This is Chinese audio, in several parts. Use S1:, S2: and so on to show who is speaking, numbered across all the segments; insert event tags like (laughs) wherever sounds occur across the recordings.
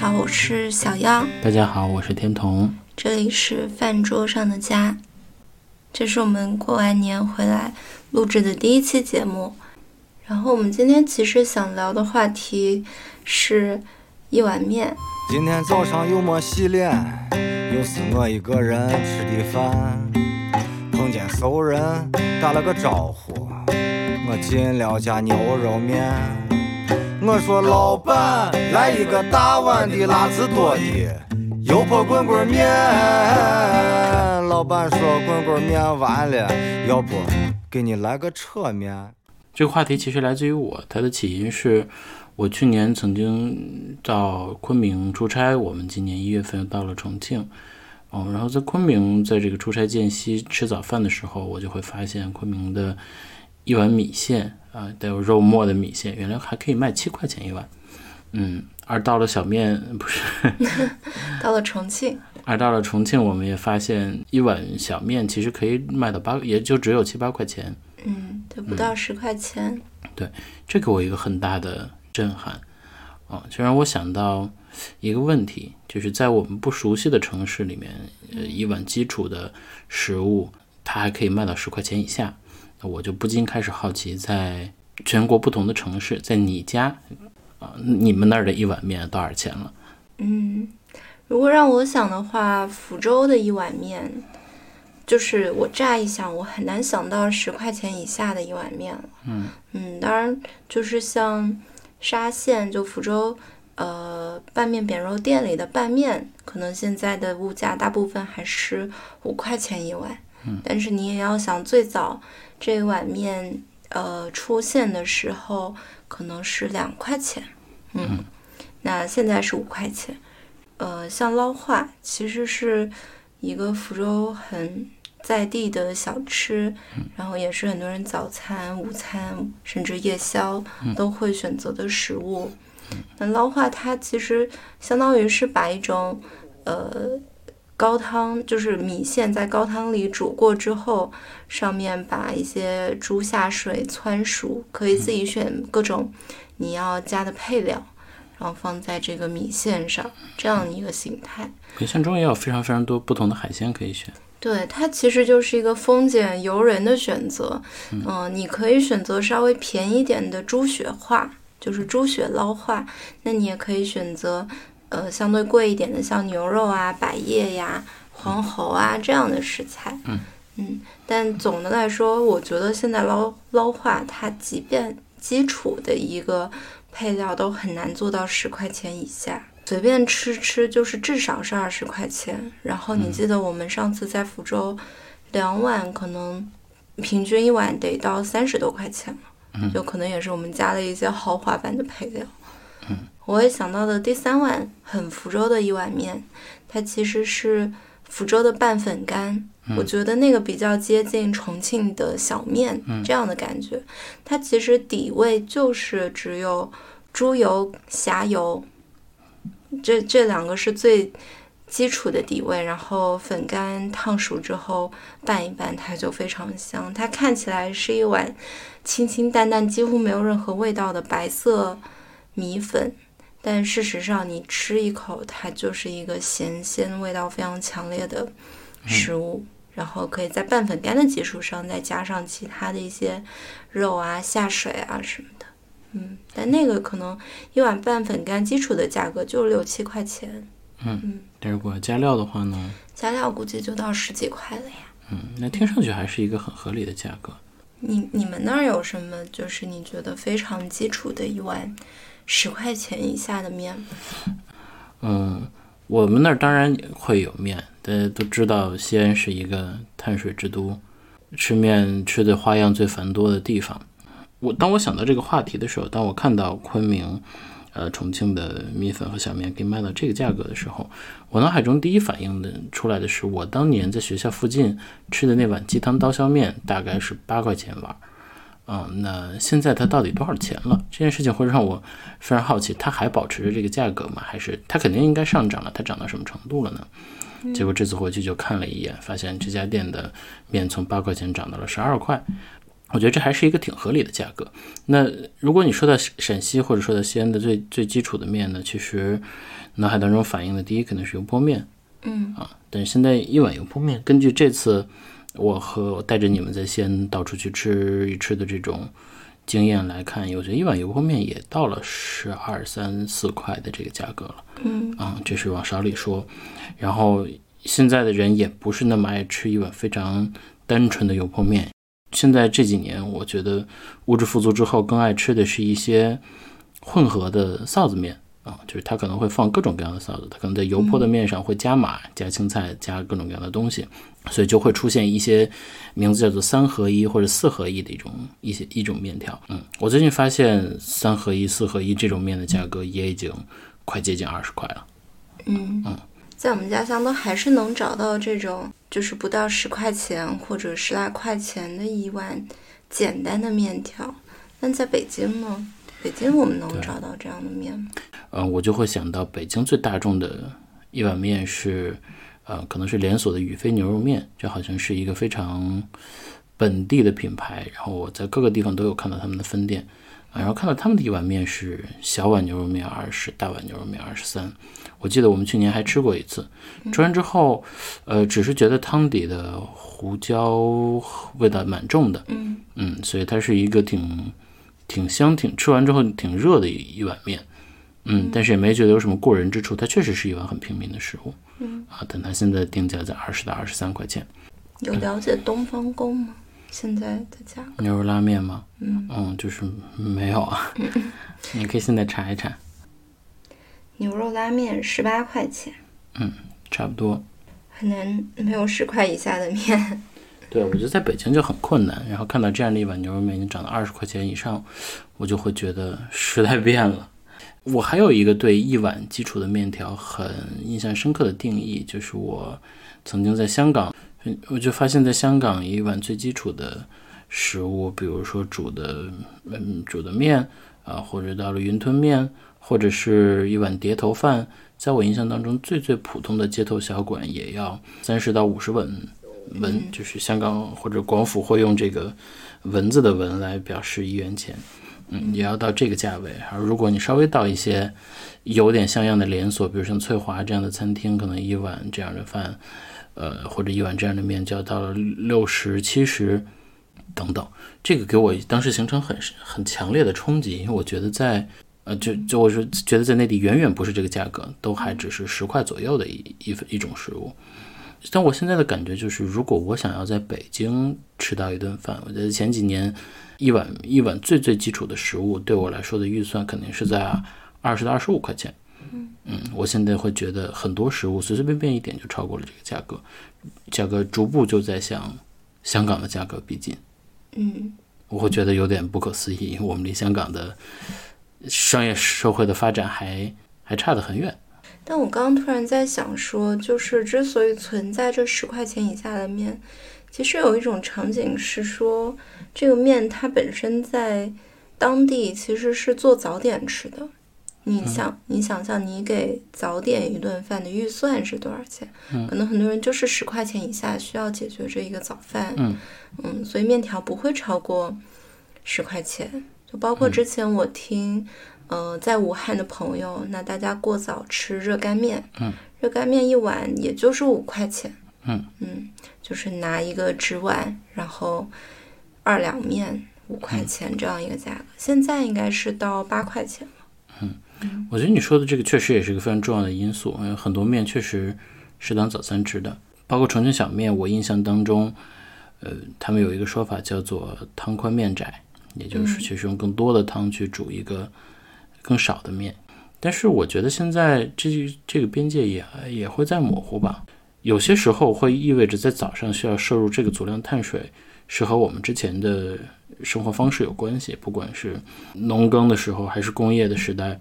S1: 好，我是小妖。
S2: 大家好，我是天童。
S1: 这里是饭桌上的家，这是我们过完年回来录制的第一期节目。然后我们今天其实想聊的话题是一碗面。
S3: 今天早上又没洗脸，又是我一个人吃的饭。碰见熟人打了个招呼，我进了家牛肉面。我说老板，来一个大碗的辣子多的油泼滚滚面。老板说滚滚面完了，要不给你来个扯面。
S2: 这个话题其实来自于我，它的起因是我去年曾经到昆明出差，我们今年一月份到了重庆，哦，然后在昆明在这个出差间隙吃早饭的时候，我就会发现昆明的一碗米线啊，带有肉末的米线，原来还可以卖七块钱一碗，嗯，而到了小面不是，(laughs)
S1: 到了重庆，
S2: 而到了重庆，我们也发现一碗小面其实可以卖到八，也就只有七八块钱。
S1: 嗯，对不到十块钱。
S2: 对，这给我一个很大的震撼，啊，就让我想到一个问题，就是在我们不熟悉的城市里面，呃，一碗基础的食物，它还可以卖到十块钱以下，那我就不禁开始好奇，在全国不同的城市，在你家，啊，你们那儿的一碗面多少钱了？
S1: 嗯，如果让我想的话，福州的一碗面。就是我乍一想，我很难想到十块钱以下的一碗面了。
S2: 嗯
S1: 嗯，当然就是像沙县，就福州，呃，拌面扁肉店里的拌面，可能现在的物价大部分还是五块钱一碗。
S2: 嗯，
S1: 但是你也要想，最早这碗面呃出现的时候，可能是两块钱。嗯，那现在是五块钱。呃，像捞化，其实是一个福州很。在地的小吃，然后也是很多人早餐、午餐甚至夜宵都会选择的食物。那捞化它其实相当于是把一种呃高汤，就是米线在高汤里煮过之后，上面把一些猪下水汆熟，可以自己选各种你要加的配料，然后放在这个米线上，这样一个形态。
S2: 米线中也有非常非常多不同的海鲜可以选。
S1: 对，它其实就是一个丰俭由人的选择。嗯，你可以选择稍微便宜点的猪血化，就是猪血捞化。那你也可以选择，呃，相对贵一点的，像牛肉啊、百叶呀、黄喉啊这样的食材。
S2: 嗯
S1: 嗯，但总的来说，我觉得现在捞捞化，它即便基础的一个配料都很难做到十块钱以下。随便吃吃就是至少是二十块钱，然后你记得我们上次在福州，两碗可能平均一碗得到三十多块钱了，就可能也是我们加了一些豪华版的配料。我也想到的第三碗很福州的一碗面，它其实是福州的拌粉干，我觉得那个比较接近重庆的小面这样的感觉，它其实底味就是只有猪油、虾油。这这两个是最基础的底味，然后粉干烫熟之后拌一拌，它就非常香。它看起来是一碗清清淡淡、几乎没有任何味道的白色米粉，但事实上你吃一口，它就是一个咸鲜味道非常强烈的食物。然后可以在拌粉干的基础上再加上其他的一些肉啊、下水啊什么的。嗯，但那个可能一碗拌粉干基础的价格就六七块钱。
S2: 嗯嗯，但如果加料的话呢？
S1: 加料估计就到十几块了呀。
S2: 嗯，那听上去还是一个很合理的价格。
S1: 你你们那儿有什么就是你觉得非常基础的一碗十块钱以下的面？
S2: 嗯，我们那儿当然会有面，大家都知道西安是一个碳水之都，吃面吃的花样最繁多的地方。我当我想到这个话题的时候，当我看到昆明、呃重庆的米粉和小面可以卖到这个价格的时候，我脑海中第一反应的出来的是我当年在学校附近吃的那碗鸡汤刀削面，大概是八块钱碗。嗯，那现在它到底多少钱了？这件事情会让我非常好奇，它还保持着这个价格吗？还是它肯定应该上涨了？它涨到什么程度了呢？结果这次回去就看了一眼，发现这家店的面从八块钱涨到了十二块。我觉得这还是一个挺合理的价格。那如果你说到陕西或者说到西安的最最基础的面呢，其实脑海当中反映的第一肯定是油泼面，
S1: 嗯
S2: 啊，但是现在一碗油泼面，根据这次我和带着你们在西安到处去吃一吃的这种经验来看，我觉得一碗油泼面也到了十二三四块的这个价格了，
S1: 嗯
S2: 啊，这是往少里说。然后现在的人也不是那么爱吃一碗非常单纯的油泼面。现在这几年，我觉得物质富足之后，更爱吃的是一些混合的臊子面啊，就是它可能会放各种各样的臊子，它可能在油泼的面上会加码、加青菜、加各种各样的东西，所以就会出现一些名字叫做三合一或者四合一的一种一些一种面条。嗯，我最近发现三合一、四合一这种面的价格也已经快接近二十块了。
S1: 嗯
S2: 嗯，
S1: 在我们家乡都还是能找到这种，就是不到十块钱或者十来块钱的一碗简单的面条。但在北京呢？北京我们能找到这样的面吗？
S2: 嗯，我就会想到北京最大众的一碗面是，呃，可能是连锁的宇飞牛肉面，这好像是一个非常本地的品牌。然后我在各个地方都有看到他们的分店，啊，然后看到他们的一碗面是小碗牛肉面二十，大碗牛肉面二十三。我记得我们去年还吃过一次，吃完之后，呃，只是觉得汤底的胡椒味道蛮重的，
S1: 嗯
S2: 嗯，所以它是一个挺挺香、挺吃完之后挺热的一一碗面，嗯，但是也没觉得有什么过人之处。它确实是一碗很平民的食物，
S1: 嗯
S2: 啊，但它现在定价在二十到二十三块钱。
S1: 有了解东方宫吗？现在的价格？
S2: 牛肉拉面吗？
S1: 嗯，
S2: 嗯，就是没有啊。(laughs) 你可以现在查一查，
S1: 牛肉拉面十八块钱，嗯
S2: 差不多。
S1: 很难没有十块以下的面。
S2: 对，我觉得在北京就很困难，然后看到这样的一碗牛肉面已经涨到二十块钱以上，我就会觉得时代变了。我还有一个对一碗基础的面条很印象深刻的定义，就是我曾经在香港，嗯我就发现在香港一碗最基础的食物，比如说煮的嗯煮的面啊，或者到了云吞面，或者是一碗碟头饭，在我印象当中最最普通的街头小馆也要三十到五十文文，就是香港或者广府会用这个文字的文来表示一元钱。嗯，也要到这个价位。而如果你稍微到一些有点像样的连锁，比如像翠华这样的餐厅，可能一碗这样的饭，呃，或者一碗这样的面就要到了六十、七十等等。这个给我当时形成很很强烈的冲击，因为我觉得在呃，就就我是觉得在内地远远不是这个价格，都还只是十块左右的一一一种食物。但我现在的感觉就是，如果我想要在北京吃到一顿饭，我觉得前几年一碗一碗最最基础的食物，对我来说的预算肯定是在二十到二十五块钱。嗯，我现在会觉得很多食物随随便便一点就超过了这个价格，价格逐步就在向香港的价格逼近。
S1: 嗯
S2: 我会觉得有点不可思议，因为我们离香港的商业社会的发展还还差得很远。
S1: 但我刚刚突然在想说，就是之所以存在这十块钱以下的面，其实有一种场景是说，这个面它本身在当地其实是做早点吃的。你想，你想象你给早点一顿饭的预算是多少钱？可能很多人就是十块钱以下需要解决这一个早饭。
S2: 嗯
S1: 嗯，所以面条不会超过十块钱。就包括之前我听，呃，在武汉的朋友，那大家过早吃热干面，
S2: 嗯，
S1: 热干面一碗也就是五块钱，
S2: 嗯
S1: 嗯，就是拿一个纸碗，然后二两面五块钱这样一个价格，现在应该是到八块钱了。嗯。
S2: 我觉得你说的这个确实也是一个非常重要的因素，因为很多面确实是当早餐吃的，包括重庆小面。我印象当中，呃，他们有一个说法叫做“汤宽面窄”，也就是其实用更多的汤去煮一个更少的面。但是我觉得现在这这个边界也也会在模糊吧，有些时候会意味着在早上需要摄入这个足量碳水，是和我们之前的生活方式有关系，不管是农耕的时候还是工业的时代。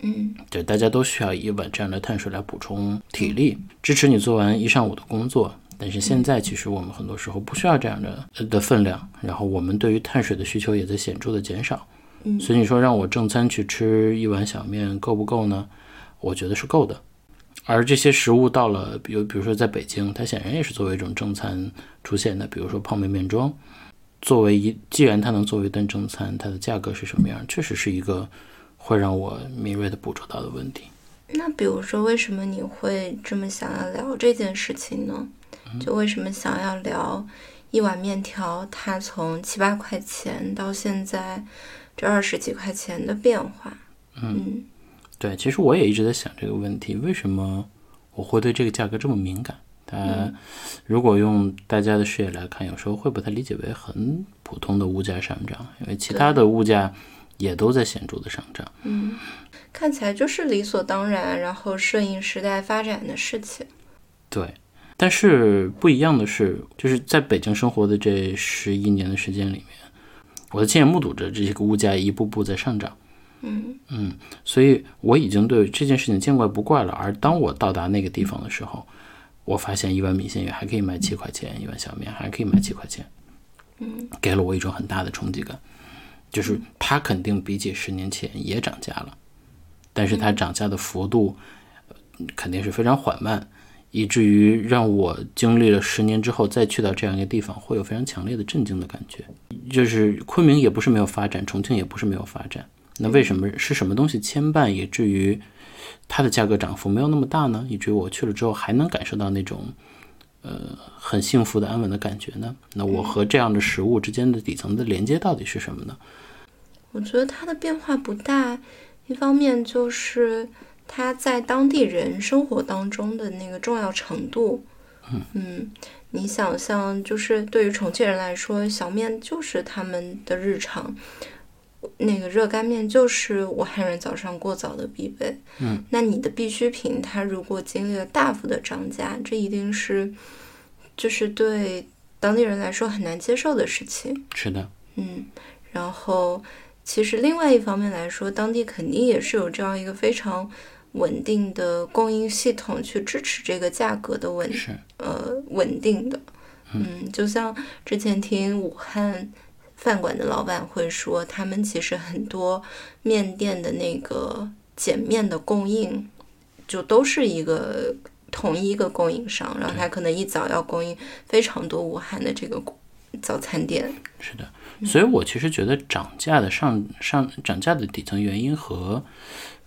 S1: 嗯
S2: 对，大家都需要一碗这样的碳水来补充体力，支持你做完一上午的工作。但是现在其实我们很多时候不需要这样的呃的分量，然后我们对于碳水的需求也在显著的减少。
S1: 嗯
S2: 所以你说让我正餐去吃一碗小面够不够呢？我觉得是够的。而这些食物到了，比如比如说在北京，它显然也是作为一种正餐出现的，比如说泡面面庄。作为一，既然它能作为一顿正餐，它的价格是什么样，确实是一个会让我敏锐的捕捉到的问题。
S1: 那比如说，为什么你会这么想要聊这件事情呢？就为什么想要聊一碗面条，它从七八块钱到现在这二十几块钱的变化？嗯，
S2: 对，其实我也一直在想这个问题，为什么我会对这个价格这么敏感？它如果用大家的视野来看，有时候会把它理解为很普通的物价上涨，因为其他的物价也都在显著的上涨。
S1: 嗯，看起来就是理所当然，然后顺应时代发展的事情。
S2: 对，但是不一样的是，就是在北京生活的这十一年的时间里面，我的亲眼目睹着这些个物价一步步在上涨。
S1: 嗯
S2: 嗯，所以我已经对这件事情见怪不怪了。而当我到达那个地方的时候，我发现一碗米线也还可以卖七块钱，一碗小面还可以卖七块钱，
S1: 嗯，
S2: 给了我一种很大的冲击感，就是它肯定比起十年前也涨价了，但是它涨价的幅度肯定是非常缓慢，以至于让我经历了十年之后再去到这样一个地方，会有非常强烈的震惊的感觉。就是昆明也不是没有发展，重庆也不是没有发展，那为什么是什么东西牵绊，以至于？它的价格涨幅没有那么大呢，以至于我去了之后还能感受到那种，呃，很幸福的安稳的感觉呢。那我和这样的食物之间的底层的连接到底是什么呢？
S1: 我觉得它的变化不大，一方面就是它在当地人生活当中的那个重要程度。嗯，你想象，就是对于重庆人来说，小面就是他们的日常。那个热干面就是武汉人早上过早的必备。
S2: 嗯，
S1: 那你的必需品，它如果经历了大幅的涨价，这一定是就是对当地人来说很难接受的事情。
S2: 是的，
S1: 嗯，然后其实另外一方面来说，当地肯定也是有这样一个非常稳定的供应系统去支持这个价格的稳呃稳定的。嗯，就像之前听武汉。饭馆的老板会说，他们其实很多面店的那个碱面的供应，就都是一个同一个供应商，然后他可能一早要供应非常多武汉的这个早餐店。
S2: 是的，所以我其实觉得涨价的上上涨价的底层原因和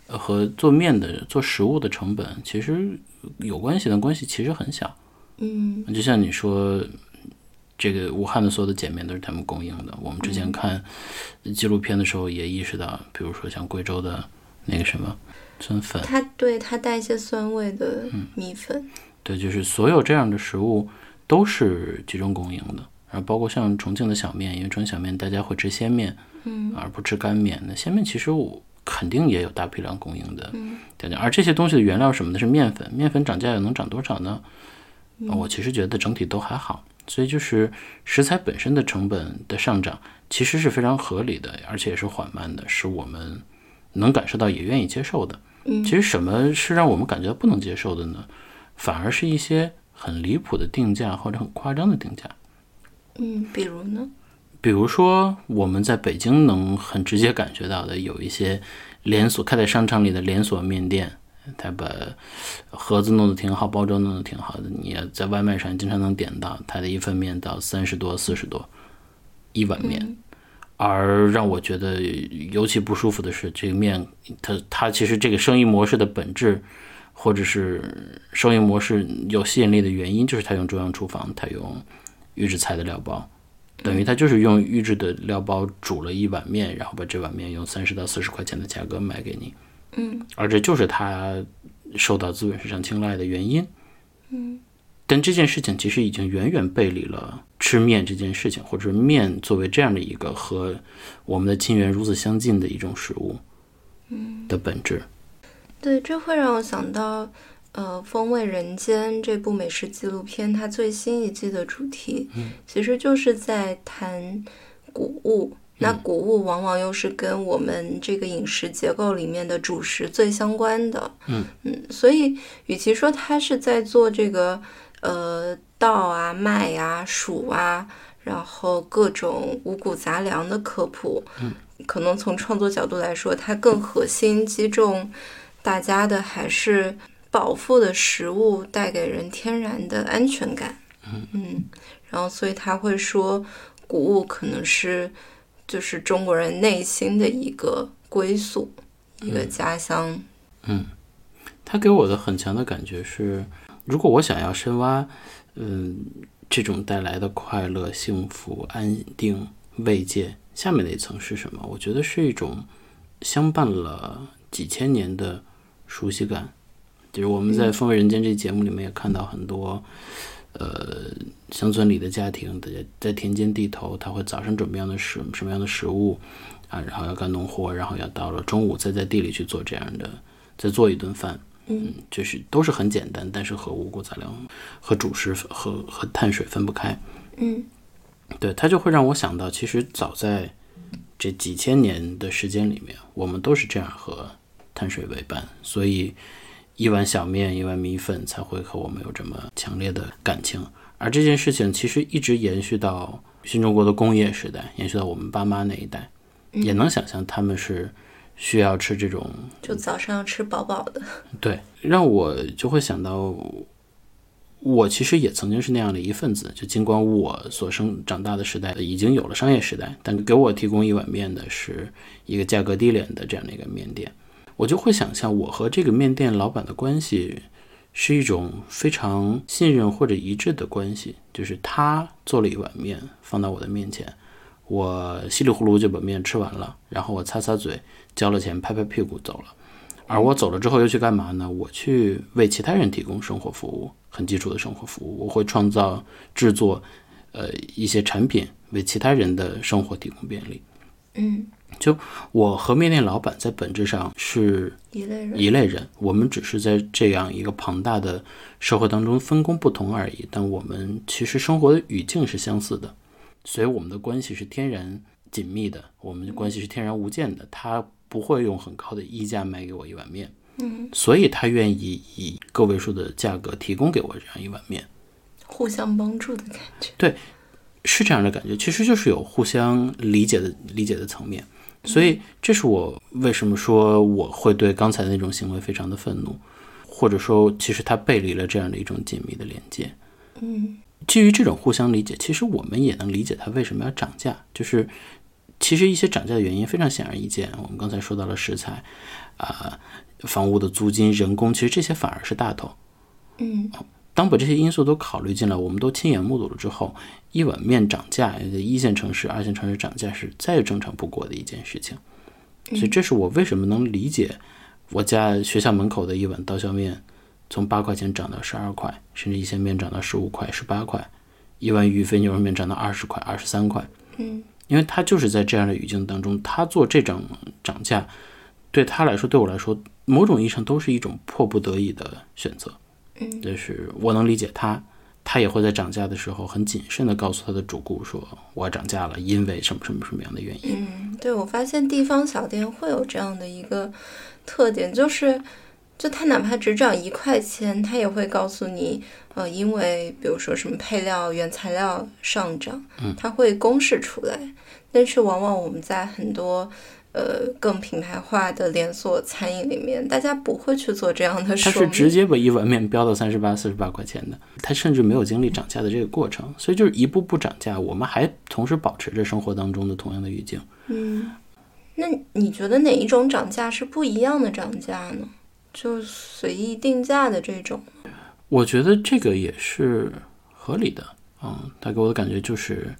S2: 和做面的做食物的成本其实有关系但关系其实很小。
S1: 嗯，
S2: 就像你说。这个武汉的所有的碱面都是他们供应的。我们之前看纪录片的时候也意识到，比如说像贵州的那个什么酸粉，
S1: 它对它带一些酸味的米粉，
S2: 对，就是所有这样的食物都是集中供应的。然后包括像重庆的小面，因为重庆小面大家会吃鲜面，
S1: 嗯，
S2: 而不吃干面。那鲜面其实我肯定也有大批量供应的，嗯，而这些东西的原料什么的是面粉，面粉涨价又能涨多少呢？我其实觉得整体都还好。所以就是食材本身的成本的上涨，其实是非常合理的，而且也是缓慢的，是我们能感受到也愿意接受的。
S1: 嗯，
S2: 其实什么是让我们感觉不能接受的呢？反而是一些很离谱的定价或者很夸张的定价。
S1: 嗯，比如呢？
S2: 比如说我们在北京能很直接感觉到的，有一些连锁开在商场里的连锁面店。他把盒子弄得挺好，包装弄得挺好的。你在外卖上经常能点到他的一份面到三十多、四十多一碗面。而让我觉得尤其不舒服的是，这个面，它它其实这个生意模式的本质，或者是生意模式有吸引力的原因，就是他用中央厨房，他用预制菜的料包，等于他就是用预制的料包煮了一碗面，然后把这碗面用三十到四十块钱的价格卖给你。
S1: 嗯，
S2: 而这就是他受到资本市场青睐的原因。
S1: 嗯，
S2: 但这件事情其实已经远远背离了吃面这件事情，或者面作为这样的一个和我们的亲缘如此相近的一种食物，
S1: 嗯
S2: 的本质。
S1: 对，这会让我想到，呃，《风味人间》这部美食纪录片，它最新一季的主题，其实就是在谈谷物。那谷物往往又是跟我们这个饮食结构里面的主食最相关的，
S2: 嗯。
S1: 嗯，所以与其说它是在做这个呃稻啊、麦啊、黍啊，然后各种五谷杂粮的科普，
S2: 嗯，
S1: 可能从创作角度来说，它更核心击中大家的还是饱腹的食物带给人天然的安全感，
S2: 嗯
S1: 嗯，然后所以他会说。谷物可能是就是中国人内心的一个归宿，一个家乡。
S2: 嗯，他给我的很强的感觉是，如果我想要深挖，嗯，这种带来的快乐、幸福、安定、慰藉，下面那一层是什么？我觉得是一种相伴了几千年的熟悉感。就是我们在《风味人间》这节目里面也看到很多，呃，乡村里的家庭，在在田间地头，他会早上准备样的食什么样的食物啊，然后要干农活，然后要到了中午再在地里去做这样的，再做一顿饭。
S1: 嗯，
S2: 就是都是很简单，但是和五谷杂粮、和主食和和碳水分不开。
S1: 嗯，
S2: 对，它就会让我想到，其实早在这几千年的时间里面，我们都是这样和碳水为伴，所以一碗小面、一碗米粉才会和我们有这么强烈的感情。而这件事情其实一直延续到新中国的工业时代，延续到我们爸妈那一代，也能想象他们是。需要吃这种，
S1: 就早上要吃饱饱的。
S2: 对，让我就会想到，我其实也曾经是那样的一份子。就尽管我所生长大的时代已经有了商业时代，但给我提供一碗面的是一个价格低廉的这样的一个面店，我就会想象我和这个面店老板的关系是一种非常信任或者一致的关系，就是他做了一碗面放到我的面前，我稀里糊涂就把面吃完了，然后我擦擦嘴。交了钱，拍拍屁股走了，而我走了之后又去干嘛呢？我去为其他人提供生活服务，很基础的生活服务。我会创造、制作，呃，一些产品，为其他人的生活提供便利。
S1: 嗯，
S2: 就我和面店老板在本质上是
S1: 一类人，
S2: 一类人。我们只是在这样一个庞大的社会当中分工不同而已，但我们其实生活的语境是相似的，所以我们的关系是天然紧密的，我们的关系是天然无间的。他。不会用很高的溢价卖给我一碗面，
S1: 嗯，
S2: 所以他愿意以个位数的价格提供给我这样一碗面，
S1: 互相帮助的感觉，
S2: 对，是这样的感觉，其实就是有互相理解的理解的层面，所以这是我为什么说我会对刚才那种行为非常的愤怒，或者说其实它背离了这样的一种紧密的连接，
S1: 嗯，
S2: 基于这种互相理解，其实我们也能理解它为什么要涨价，就是。其实一些涨价的原因非常显而易见，我们刚才说到了食材，啊，房屋的租金、人工，其实这些反而是大头。
S1: 嗯，
S2: 当把这些因素都考虑进来，我们都亲眼目睹了之后，一碗面涨价，一线城市、二线城市涨价是再正常不过的一件事情。所以这是我为什么能理解我家学校门口的一碗刀削面从八块钱涨到十二块，甚至一些面涨到十五块、十八块，一碗鱼肥牛肉面涨到二十块、二十三块。
S1: 嗯。
S2: 因为他就是在这样的语境当中，他做这种涨价，对他来说，对我来说，某种意义上都是一种迫不得已的选择。
S1: 嗯，
S2: 就是我能理解他，他也会在涨价的时候很谨慎的告诉他的主顾说：“我要涨价了，因为什么什么什么样的原因。”
S1: 嗯，对，我发现地方小店会有这样的一个特点，就是，就他哪怕只涨一块钱，他也会告诉你。呃，因为比如说什么配料、原材料上涨，
S2: 嗯，
S1: 它会公示出来。但是往往我们在很多呃更品牌化的连锁餐饮里面，大家不会去做这样的说
S2: 他是直接把一碗面标到三十八、四十八块钱的，他甚至没有经历涨价的这个过程，所以就是一步步涨价，我们还同时保持着生活当中的同样的语境。
S1: 嗯，那你觉得哪一种涨价是不一样的涨价呢？就随意定价的这种？
S2: 我觉得这个也是合理的，嗯，他给我的感觉就是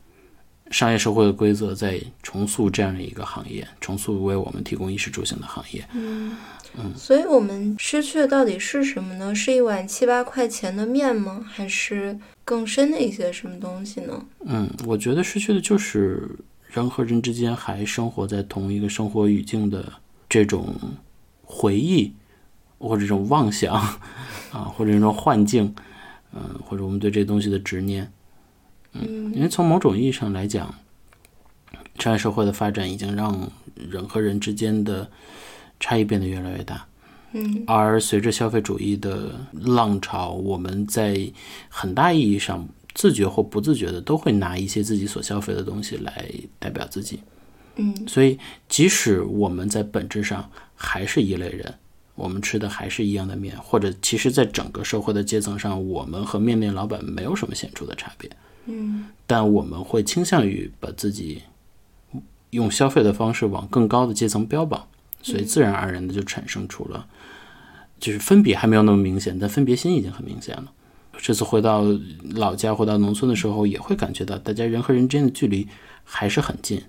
S2: 商业社会的规则在重塑这样的一个行业，重塑为我们提供衣食住行的行业，
S1: 嗯
S2: 嗯，
S1: 所以我们失去的到底是什么呢？是一碗七八块钱的面吗？还是更深的一些什么东西呢？
S2: 嗯，我觉得失去的就是人和人之间还生活在同一个生活语境的这种回忆。或者这种妄想，啊，或者这种幻境，嗯，或者我们对这东西的执念，嗯，因为从某种意义上来讲，商业社会的发展已经让人和人之间的差异变得越来越大，
S1: 嗯，
S2: 而随着消费主义的浪潮，我们在很大意义上自觉或不自觉的都会拿一些自己所消费的东西来代表自己，
S1: 嗯，
S2: 所以即使我们在本质上还是一类人。我们吃的还是一样的面，或者其实，在整个社会的阶层上，我们和面店老板没有什么显著的差别。
S1: 嗯
S2: 但我们会倾向于把自己用消费的方式往更高的阶层标榜，所以自然而然的就产生出了，就是分别还没有那么明显，但分别心已经很明显了。这次回到老家，回到农村的时候，也会感觉到大家人和人之间的距离还是很近。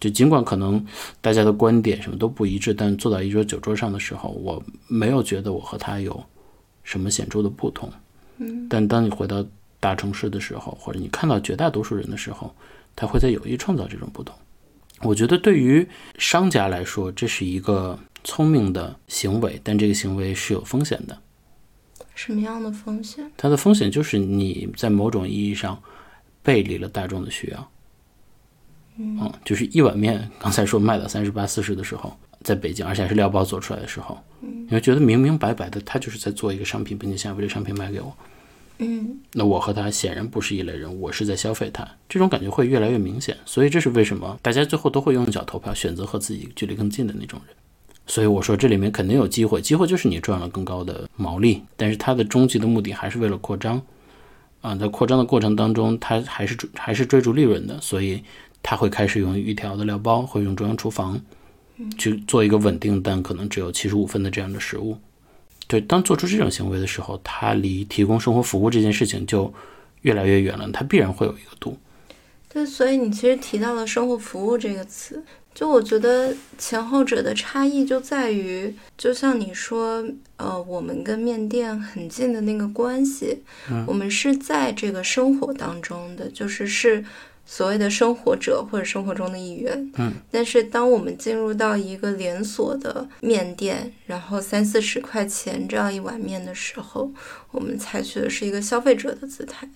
S2: 就尽管可能大家的观点什么都不一致，但坐到一桌酒桌上的时候，我没有觉得我和他有什么显著的不同。
S1: 嗯，
S2: 但当你回到大城市的时候，或者你看到绝大多数人的时候，他会在有意创造这种不同。我觉得对于商家来说，这是一个聪明的行为，但这个行为是有风险的。
S1: 什么样的风险？
S2: 它的风险就是你在某种意义上背离了大众的需要。嗯，就是一碗面，刚才说卖到三十八、四十的时候，在北京，而且还是料包做出来的时候，你会觉得明明白白的，他就是在做一个商品，并且想要把这个商品卖给我。
S1: 嗯
S2: 那我和他显然不是一类人，我是在消费他，这种感觉会越来越明显。所以这是为什么大家最后都会用脚投票，选择和自己距离更近的那种人。所以我说这里面肯定有机会，机会就是你赚了更高的毛利，但是它的终极的目的还是为了扩张。啊，在扩张的过程当中，它还是追还是追逐利润的，所以他会开始用预调的料包，会用中央厨房去做一个稳定但可能只有七十五分的这样的食物。对，当做出这种行为的时候，它离提供生活服务这件事情就越来越远了，它必然会有一个度。
S1: 对，所以你其实提到了“生活服务”这个词，就我觉得前后者的差异就在于，就像你说，呃，我们跟面店很近的那个关系，我们是在这个生活当中的，就是是所谓的生活者或者生活中的一员。
S2: 嗯，
S1: 但是当我们进入到一个连锁的面店，然后三四十块钱这样一碗面的时候，我们采取的是一个消费者的姿态。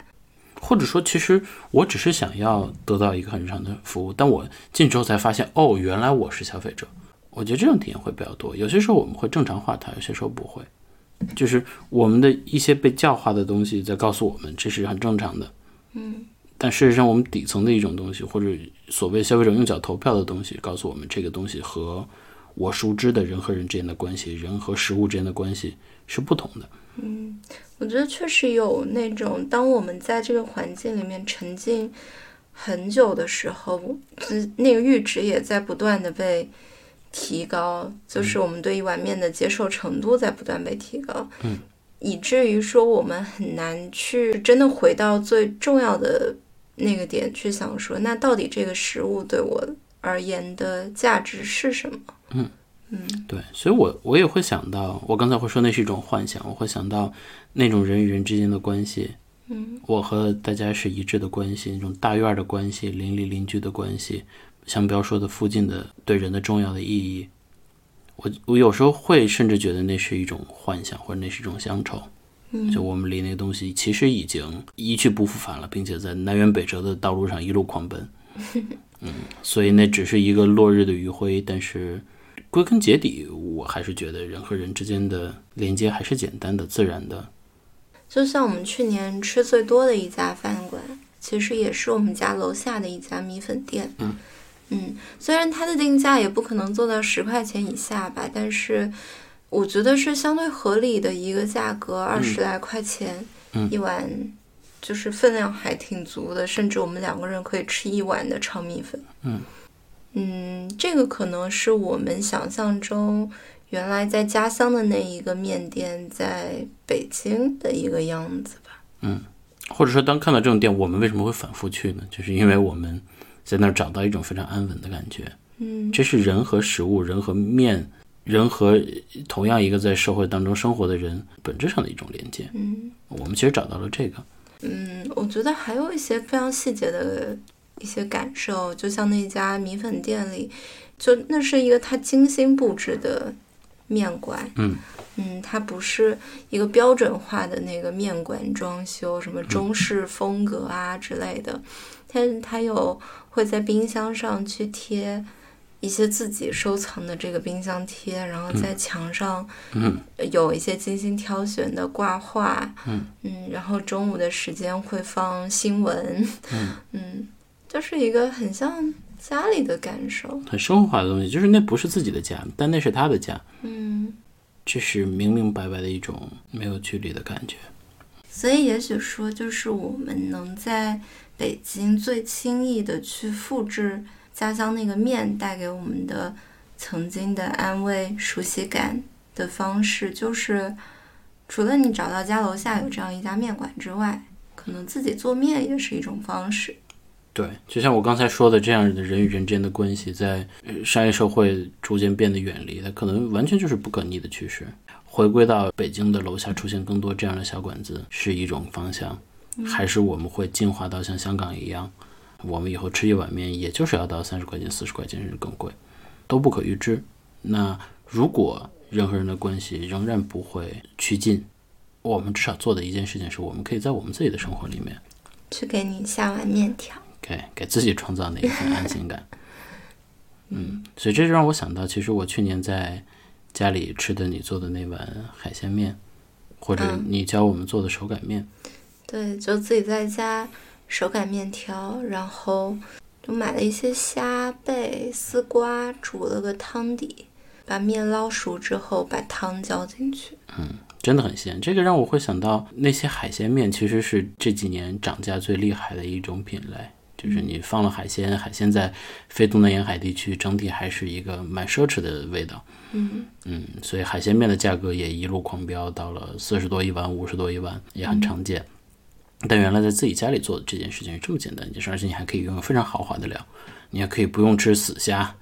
S2: 或者说，其实我只是想要得到一个很日常的服务，但我进之后才发现，哦，原来我是消费者。我觉得这种体验会比较多。有些时候我们会正常化它，有些时候不会。就是我们的一些被教化的东西在告诉我们，这是很正常的。
S1: 嗯，
S2: 但事实上，我们底层的一种东西，或者所谓消费者用脚投票的东西，告诉我们这个东西和我熟知的人和人之间的关系，人和食物之间的关系是不同的。
S1: 嗯我觉得确实有那种，当我们在这个环境里面沉浸很久的时候，自那个阈值也在不断的被提高，就是我们对一碗面的接受程度在不断被提高，
S2: 嗯，
S1: 以至于说我们很难去真的回到最重要的那个点去想说，那到底这个食物对我而言的价值是什么？
S2: 嗯
S1: 嗯
S2: 对，所以我我也会想到，我刚才会说那是一种幻想，我会想到那种人与人之间的关系，
S1: 嗯
S2: 我和大家是一致的关系，那种大院儿的关系，邻里邻居的关系，像不要说的附近的对人的重要的意义，我我有时候会甚至觉得那是一种幻想，或者那是一种乡愁。
S1: 嗯
S2: 就我们离那个东西其实已经一去不复返了，并且在南辕北辙的道路上一路狂奔。(laughs) 嗯，所以那只是一个落日的余晖，但是归根结底，我还是觉得人和人之间的连接还是简单的、自然的。
S1: 就像我们去年吃最多的一家饭馆，其实也是我们家楼下的一家米粉店。
S2: 嗯
S1: 嗯虽然它的定价也不可能做到十块钱以下吧，但是我觉得是相对合理的一个价格，二十来块钱、
S2: 嗯
S1: 一碗，就是分量还挺足的，甚至我们两个人可以吃一碗的炒米粉。
S2: 嗯
S1: 嗯，这个可能是我们想象中原来在家乡的那一个面店在北京的一个样子吧。
S2: 嗯或者说，当看到这种店，我们为什么会反复去呢？就是因为我们在那儿找到一种非常安稳的感觉。
S1: 嗯
S2: 这是人和食物、人和面、人和同样一个在社会当中生活的人本质上的一种连接。
S1: 嗯
S2: 我们其实找到了这个。
S1: 嗯，我觉得还有一些非常细节的一些感受，就像那家米粉店里，就那是一个他精心布置的面馆。
S2: 嗯
S1: 嗯，它不是一个标准化的那个面馆装修，什么中式风格啊之类的，但是它有会在冰箱上去贴一些自己收藏的这个冰箱贴，然后在墙上
S2: 嗯
S1: 有一些精心挑选的挂画，
S2: 嗯
S1: 然后中午的时间会放新闻，(laughs)
S2: 嗯
S1: 就是一个很像家里的感受，
S2: 很生活化的东西，就是那不是自己的家，但那是他的家。
S1: 嗯。
S2: 这是明明白白的一种没有距离的感觉。
S1: 所以也许说，就是我们能在北京最轻易的去复制家乡那个面带给我们的曾经的安慰、熟悉感的方式，就是除了你找到家楼下有这样一家面馆之外，可能自己做面也是一种方式。
S2: 对，就像我刚才说的，这样的人与人之间的关系，在呃商业社会逐渐变得远离，它可能完全就是不可逆的趋势。回归到北京的楼下出现更多这样的小馆子是一种方向，还是我们会进化到像香港一样，我们以后吃一碗面也就是要到三十块钱、四十块钱甚至更贵，都不可预知。那如果人和人的关系仍然不会趋近，我们至少做的一件事情是我们可以在我们自己的生活里面
S1: 去给你下碗面条。
S2: 给给自己创造那一份安心感。(laughs) 嗯，所以这就让我想到，其实我去年在家里吃的你做的那碗海鲜面，或者
S1: 嗯
S2: 你教我们做的手擀面，
S1: 对，就自己在家手擀面条，然后就买了一些虾贝、丝瓜，煮了个汤底，把面捞熟之后，把汤浇进去。
S2: 嗯真的很鲜。这个让我会想到，那些海鲜面其实是这几年涨价最厉害的一种品类。就是你放了海鲜，海鲜在非东南沿海地区整体还是一个蛮奢侈的味道。
S1: 嗯
S2: 嗯，所以海鲜面的价格也一路狂飙，到了四十多一碗、五十多一碗，也很常见。但原来在自己家里做的这件事情是这么简单一件事，而且你还可以拥有非常豪华的料，你也可以不用吃死虾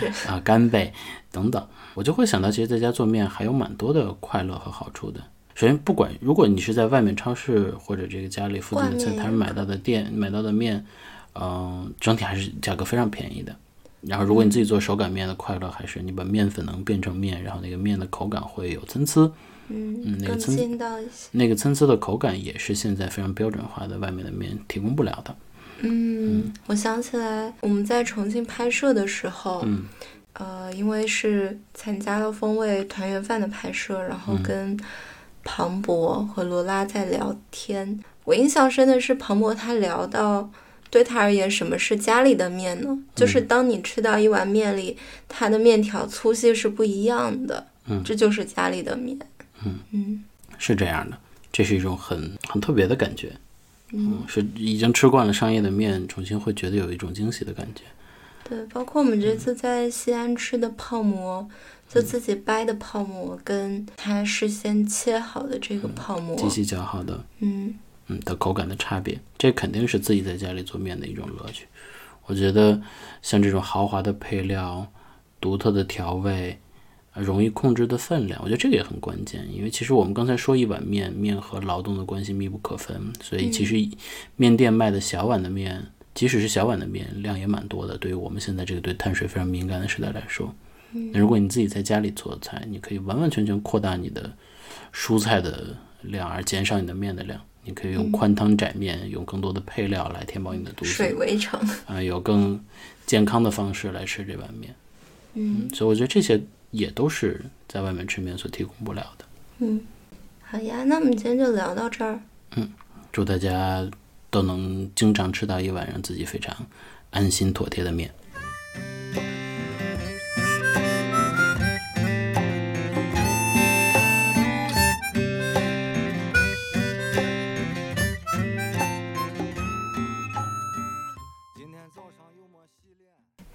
S1: 是 (laughs)
S2: 啊、干贝等等。我就会想到，其实在家做面还有蛮多的快乐和好处的。首先，不管如果你是在外面超市或者这个家里附近的菜摊买到的店买到的面，嗯、整体还是价格非常便宜的。然后，如果你自己做手擀面的快乐，还是你把面粉能变成面，然后那个面的口感会有参差，
S1: 嗯，更
S2: 那个。那个参差的口感也是现在非常标准化的外面的面提供不了的。
S1: 嗯，我想起来我们在重庆拍摄的时候，
S2: 嗯
S1: 呃，因为是参加了风味团圆饭的拍摄，然后跟庞博和罗拉在聊天。我印象深的是庞博他聊到，对他而言什么是家里的面呢？就是当你吃到一碗面里，它的面条粗细是不一样的，
S2: 嗯
S1: 这就是家里的面。
S2: 嗯
S1: 嗯
S2: 是这样的，这是一种很很特别的感觉。
S1: 嗯，
S2: 是已经吃惯了商业的面，重新会觉得有一种惊喜的感觉。
S1: 对，包括我们这次在西安吃的泡馍，就自己掰的泡馍，跟他事先切好的这个泡馍，
S2: 极其较好的，
S1: 嗯
S2: 嗯的口感的差别，这肯定是自己在家里做面的一种乐趣。我觉得像这种豪华的配料、独特的调味、呃容易控制的分量，我觉得这个也很关键。因为其实我们刚才说一碗面，面和劳动的关系密不可分，所以其实面店卖的小碗的面，即使是小碗的面，量也蛮多的。对于我们现在这个对碳水非常敏感的时代来说，那如果你自己在家里做菜，你可以完完全全扩大你的蔬菜的量，而减少你的面的量。你可以用宽汤窄面，用更多的配料来填饱你的肚子，
S1: 水围城，
S2: 啊、有更健康的方式来吃这碗面。
S1: 嗯
S2: 所以我觉得这些也都是在外面吃面所提供不了的。
S1: 嗯，好呀，那我们今天就聊到这儿。
S2: 嗯祝大家都能经常吃到一碗让自己非常安心妥帖的面。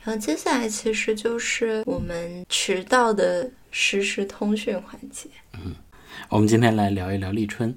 S1: 然后接下来其实就是我们迟到的实时通讯环节。
S2: 嗯我们今天来聊一聊立春。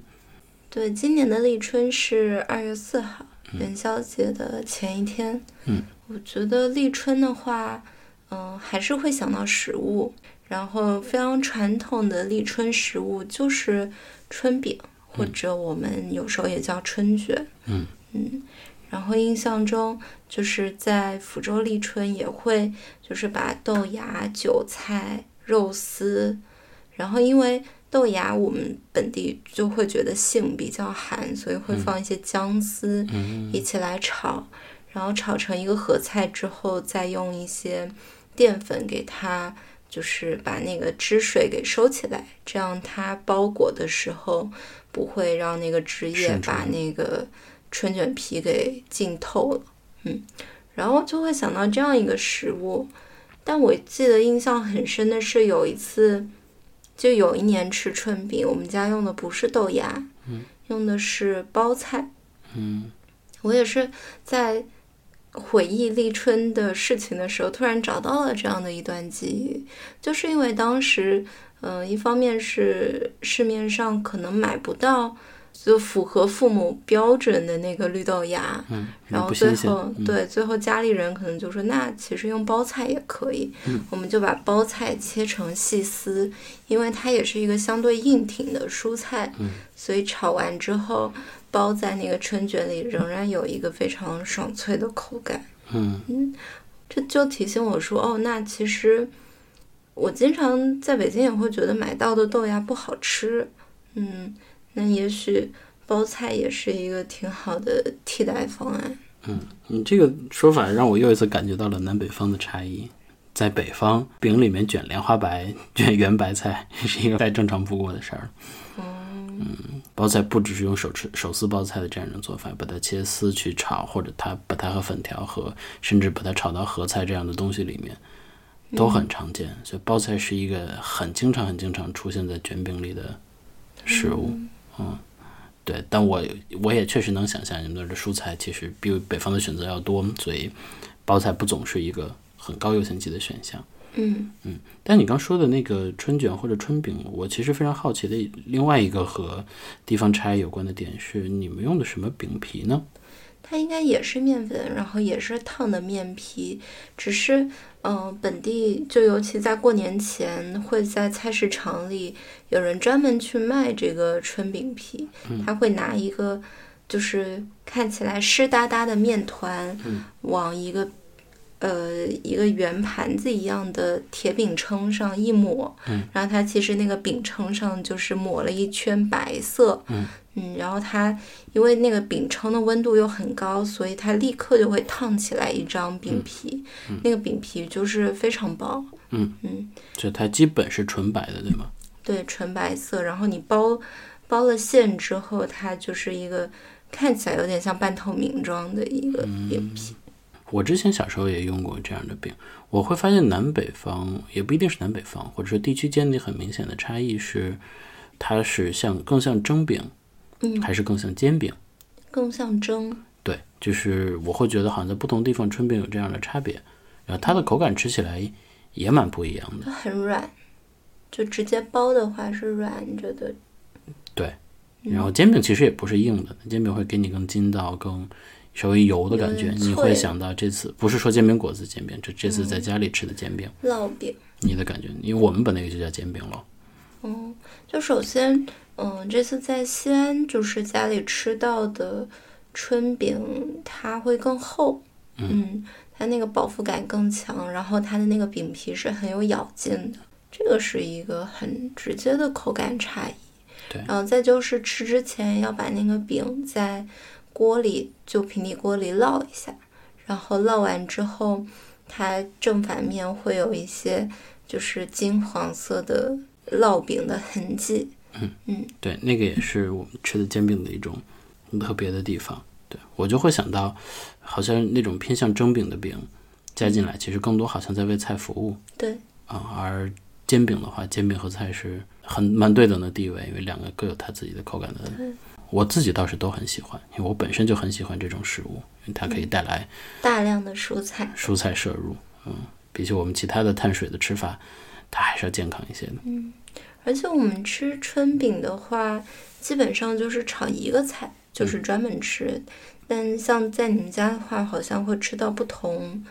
S1: 对，今年的立春是二月四号，元宵节的前一天。
S2: 嗯，
S1: 我觉得立春的话，嗯、还是会想到食物，然后非常传统的立春食物就是春饼，或者我们有时候也叫春卷。
S2: 嗯
S1: 嗯，然后印象中就是在福州立春也会就是把豆芽、韭菜、肉丝，然后因为豆芽我们本地就会觉得性比较寒，所以会放一些姜丝
S2: 嗯。
S1: 一起来炒，然后炒成一个合菜之后，再用一些淀粉给它，就是把那个汁水给收起来，这样它包裹的时候不会让那个汁液把那个春卷皮给浸透了。嗯，然后就会想到这样一个食物，但我记得印象很深的是有一次就有一年吃春饼，我们家用的不是豆芽，用的是包菜。
S2: 嗯
S1: 我也是在回忆立春的事情的时候，突然找到了这样的一段记忆，就是因为当时，嗯、一方面是市面上可能买不到就符合父母标准的那个绿豆芽，
S2: 嗯，
S1: 然后最。后，
S2: 嗯
S1: 对，最后家里人可能就说，那其实用包菜也可以。
S2: 嗯
S1: 我们就把包菜切成细丝，因为它也是一个相对硬挺的蔬菜，
S2: 嗯
S1: 所以炒完之后包在那个春卷里，仍然有一个非常爽脆的口感。
S2: 嗯
S1: 这就提醒我说，哦，那其实我经常在北京也会觉得买到的豆芽不好吃，嗯，那也许包菜也是一个挺好的替代方案。
S2: 嗯你这个说法让我又一次感觉到了南北方的差异。在北方，饼里面卷莲花白、(laughs) 卷圆白菜是一个再正常不过的事儿。嗯，包菜不只是用手吃手撕包菜的这样一种做法，把它切丝去炒，或者它把它和粉条和甚至把它炒到合菜这样的东西里面，都很常见。所以包菜是一个很经常、很经常出现在卷饼里的食物。嗯，对，但我我也确实能想象你们那儿的蔬菜其实比北方的选择要多，所以包菜不总是一个很高优先级的选项。
S1: 嗯
S2: 但你刚说的那个春卷或者春饼，我其实非常好奇的另外一个和地方差异有关的点是，你们用的什么饼皮呢？
S1: 它应该也是面粉，然后也是烫的面皮，只是嗯、呃本地就尤其在过年前，会在菜市场里有人专门去卖这个春饼皮，他会拿一个就是看起来湿哒哒的面团，往一个。呃，一个圆盘子一样的铁饼铛上一抹，然后它其实那个饼铛上就是抹了一圈白色，嗯，然后它因为那个饼铛的温度又很高，所以它立刻就会烫起来一张饼皮，那个饼皮就是非常薄，
S2: 嗯。
S1: 嗯，
S2: 就它基本是纯白的，对吗？
S1: 对，纯白色。然后你包包了馅之后，它就是一个看起来有点像半透明状的一个饼皮。
S2: 我之前小时候也用过这样的饼，我会发现南北方也不一定是南北方，或者说地区间的很明显的差异是，它是像更像蒸饼，
S1: 嗯
S2: 还是更像煎饼？
S1: 更像蒸，
S2: 对，就是我会觉得好像在不同地方春饼有这样的差别，然后它的口感吃起来也蛮不一样的。
S1: 很软，就直接包的话是软着的。
S2: 对，然后煎饼其实也不是硬的，煎饼会给你更筋道、更稍微油的感觉，你会想到这次不是说煎饼果子煎饼，这这次在家里吃的煎饼，
S1: 烙饼，
S2: 你的感觉，因为我们本那个就叫煎饼了。
S1: 嗯，就首先，嗯，这次在西安就是家里吃到的春饼，它会更厚，嗯，它那个饱腹感更强，然后它的那个饼皮是很有咬劲的，这个是一个很直接的口感差异。
S2: 对。
S1: 然后再就是吃之前要把那个饼在锅里就平底锅里烙一下，然后烙完之后，它正反面会有一些就是金黄色的烙饼的痕迹。
S2: 嗯嗯对，那个也是我们吃的煎饼的一种很特别的地方。对我就会想到，好像那种偏向蒸饼的饼加进来，其实更多好像在为菜服务
S1: 对，
S2: 啊。而煎饼的话，煎饼和菜是很蛮对等的地位，因为两个各有它自己的口感的。我自己倒是都很喜欢，因为我本身就很喜欢这种食物，因为它可以带来
S1: 大量的蔬菜。
S2: 蔬菜摄入。嗯，比起我们其他的碳水的吃法，它还是要健康一些的。
S1: 嗯而且我们吃春饼的话，基本上就是炒一个菜，就是专门吃。但像在你们家的话，好像会吃到不同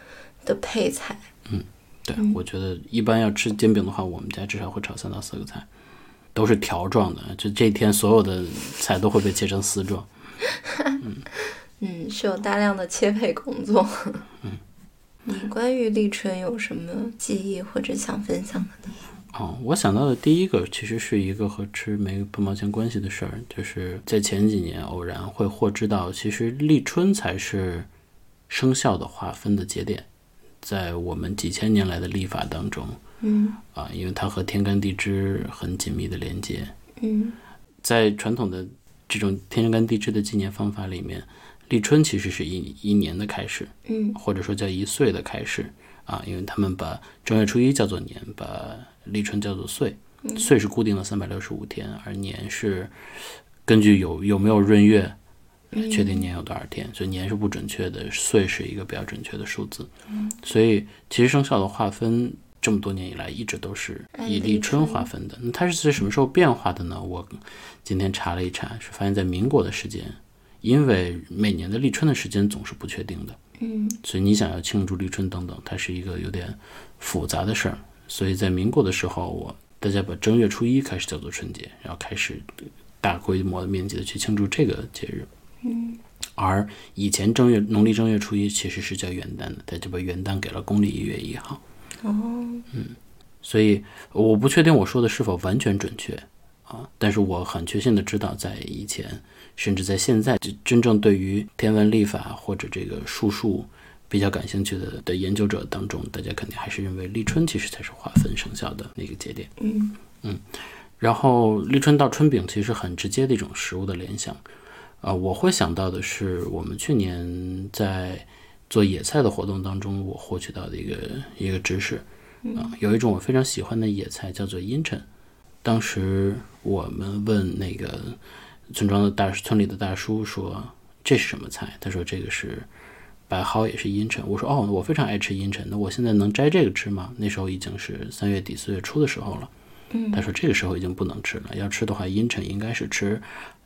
S1: 的配菜。
S2: 嗯对，我觉得一般要吃煎饼的话，我们家至少会炒三到四个菜，都是条状的，就这一天所有的菜都会被切成丝状。
S1: 嗯 (laughs) 嗯，是有大量的切配工作。嗯，(laughs) 你关于立春有什么记忆或者想分享的呢？
S2: 哦，我想到的第一个其实是一个和吃没半毛钱关系的事儿，就是在前几年偶然会获知到，其实立春才是生肖的划分的节点，在我们几千年来的历法当中
S1: 嗯
S2: 啊，因为它和天干地支很紧密的连接，
S1: 嗯
S2: 在传统的这种天干地支的纪年方法里面，立春其实是一一年的开始，
S1: 嗯
S2: 或者说叫一岁的开始啊，因为他们把正月初一叫做年，把立春叫做岁。岁是固定的三百六十五天，而年是根据有有没有闰月来确定年有多少天，所以年是不准确的，岁是一个比较准确的数字。所以其实生肖的划分这么多年以来一直都是以立春划分的。那它是在什么时候变化的呢？我今天查了一查，是发现在民国的时间，因为每年的立春的时间总是不确定的。
S1: 嗯，
S2: 所以你想要庆祝立春等等，它是一个有点复杂的事儿。所以在民国的时候，我大家把正月初一开始叫做春节，然后开始大规模的面积的去庆祝这个节日。
S1: 嗯，
S2: 而以前正月农历正月初一其实是叫元旦的，他就把元旦给了公历一月一号。
S1: 哦，
S2: 所以我不确定我说的是否完全准确啊，但是我很确信的知道，在以前，甚至在现在，就真正对于天文历法或者这个术数比较感兴趣的的研究者当中，大家肯定还是认为立春其实才是划分生肖的那个节点。
S1: 嗯。
S2: 然后立春到春饼其实很直接的一种食物的联想，啊、我会想到的是我们去年在做野菜的活动当中，我获取到的一个一个知识，啊、有一种我非常喜欢的野菜叫做阴沉。当时我们问那个村庄的大村里的大叔说这是什么菜？他说这个是白蒿，也是阴沉。我说哦，我非常爱吃阴沉，那我现在能摘这个吃吗？那时候已经是三月底四月初的时候了。嗯他说这个时候已经不能吃了，要吃的话，阴沉应该是吃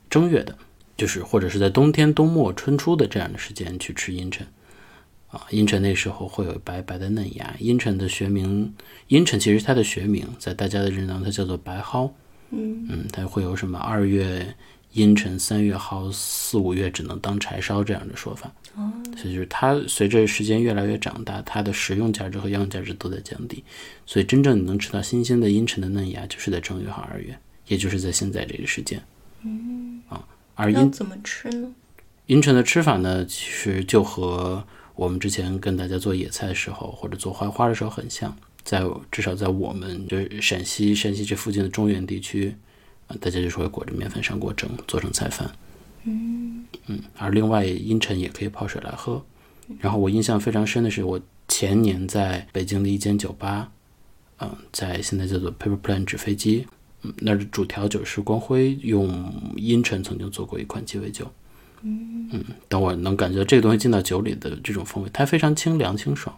S2: 正月的，就是或者是在冬天冬末春初的这样的时间去吃阴沉。啊，阴沉那时候会有白白的嫩芽。阴沉的学名，阴沉其实它的学名在大家的认知当它叫做白蒿。
S1: 嗯
S2: 嗯，它会有什么二月阴沉，三月蒿，四五月只能当柴烧这样的说法。
S1: 哦，
S2: 所以就是它随着时间越来越长大，它的食用价值和营养价值都在降低。所以真正你能吃到新鲜的阴沉的嫩芽，就是在正月和二月，也就是在现在这个时间。嗯啊，而阴
S1: 怎么吃呢？
S2: 阴沉的吃法呢，其实就和我们之前跟大家做野菜的时候，或者做槐花的时候很像。在至少在我们就是陕西山西这附近的中原地区，啊，大家就是会裹着面粉上锅蒸，做成菜饭。
S1: 嗯
S2: 嗯，而另外阴沉也可以泡水来喝。然后我印象非常深的是，我前年在北京的一间酒吧，嗯，在现在叫做 Paper Plane 纸飞机，嗯，那儿的主调酒师光辉用阴沉曾经做过一款鸡尾酒。嗯，等我能感觉到这个东西进到酒里的这种风味，它非常清凉清爽，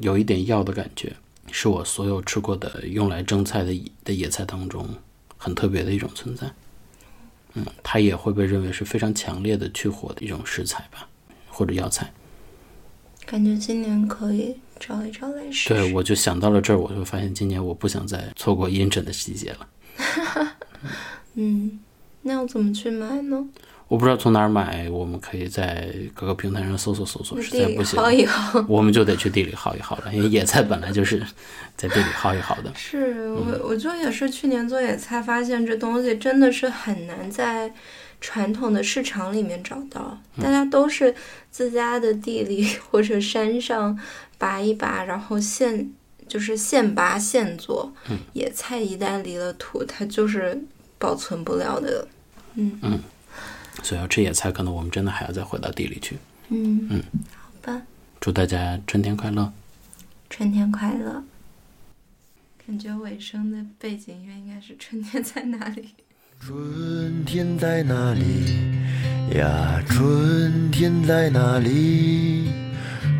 S2: 有一点药的感觉，是我所有吃过的用来蒸菜的的野菜当中很特别的一种存在。嗯，它也会被认为是非常强烈的去火的一种食材吧，或者药材。
S1: 感觉今年可以找一找来试试。
S2: 对，我就想到了这儿，我就发现今年我不想再错过阴沉的季节了。(laughs)
S1: 嗯，那要怎么去买呢？
S2: 我不知道从哪儿买，我们可以在各个平台上搜索搜索，实在不行
S1: 薅，一薅。(laughs)
S2: 我们就得去地里薅一薅了，因为野菜本来就是在地里薅一薅的。
S1: 是我，我就也是去年做野菜，发现这东西真的是很难在传统的市场里面找到。大家都是自家的地里或者山上拔一拔，然后现就是现拔现做。野菜一旦离了土，它就是保存不了的。嗯嗯
S2: 所以要吃野菜，可能我们真的还要再回到地里去。
S1: 嗯嗯，好吧，
S2: 祝大家春天快乐！
S1: 春天快乐。感觉尾声的背景音乐应该是《春天在哪里》。
S4: 春天在哪里呀？春天在哪里？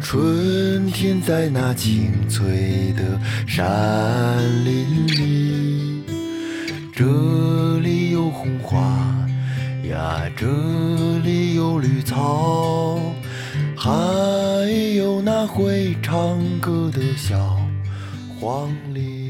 S4: 春天在那青翠的山林里，这里有红花啊，这里有绿草，还有那会唱歌的小黄鹂。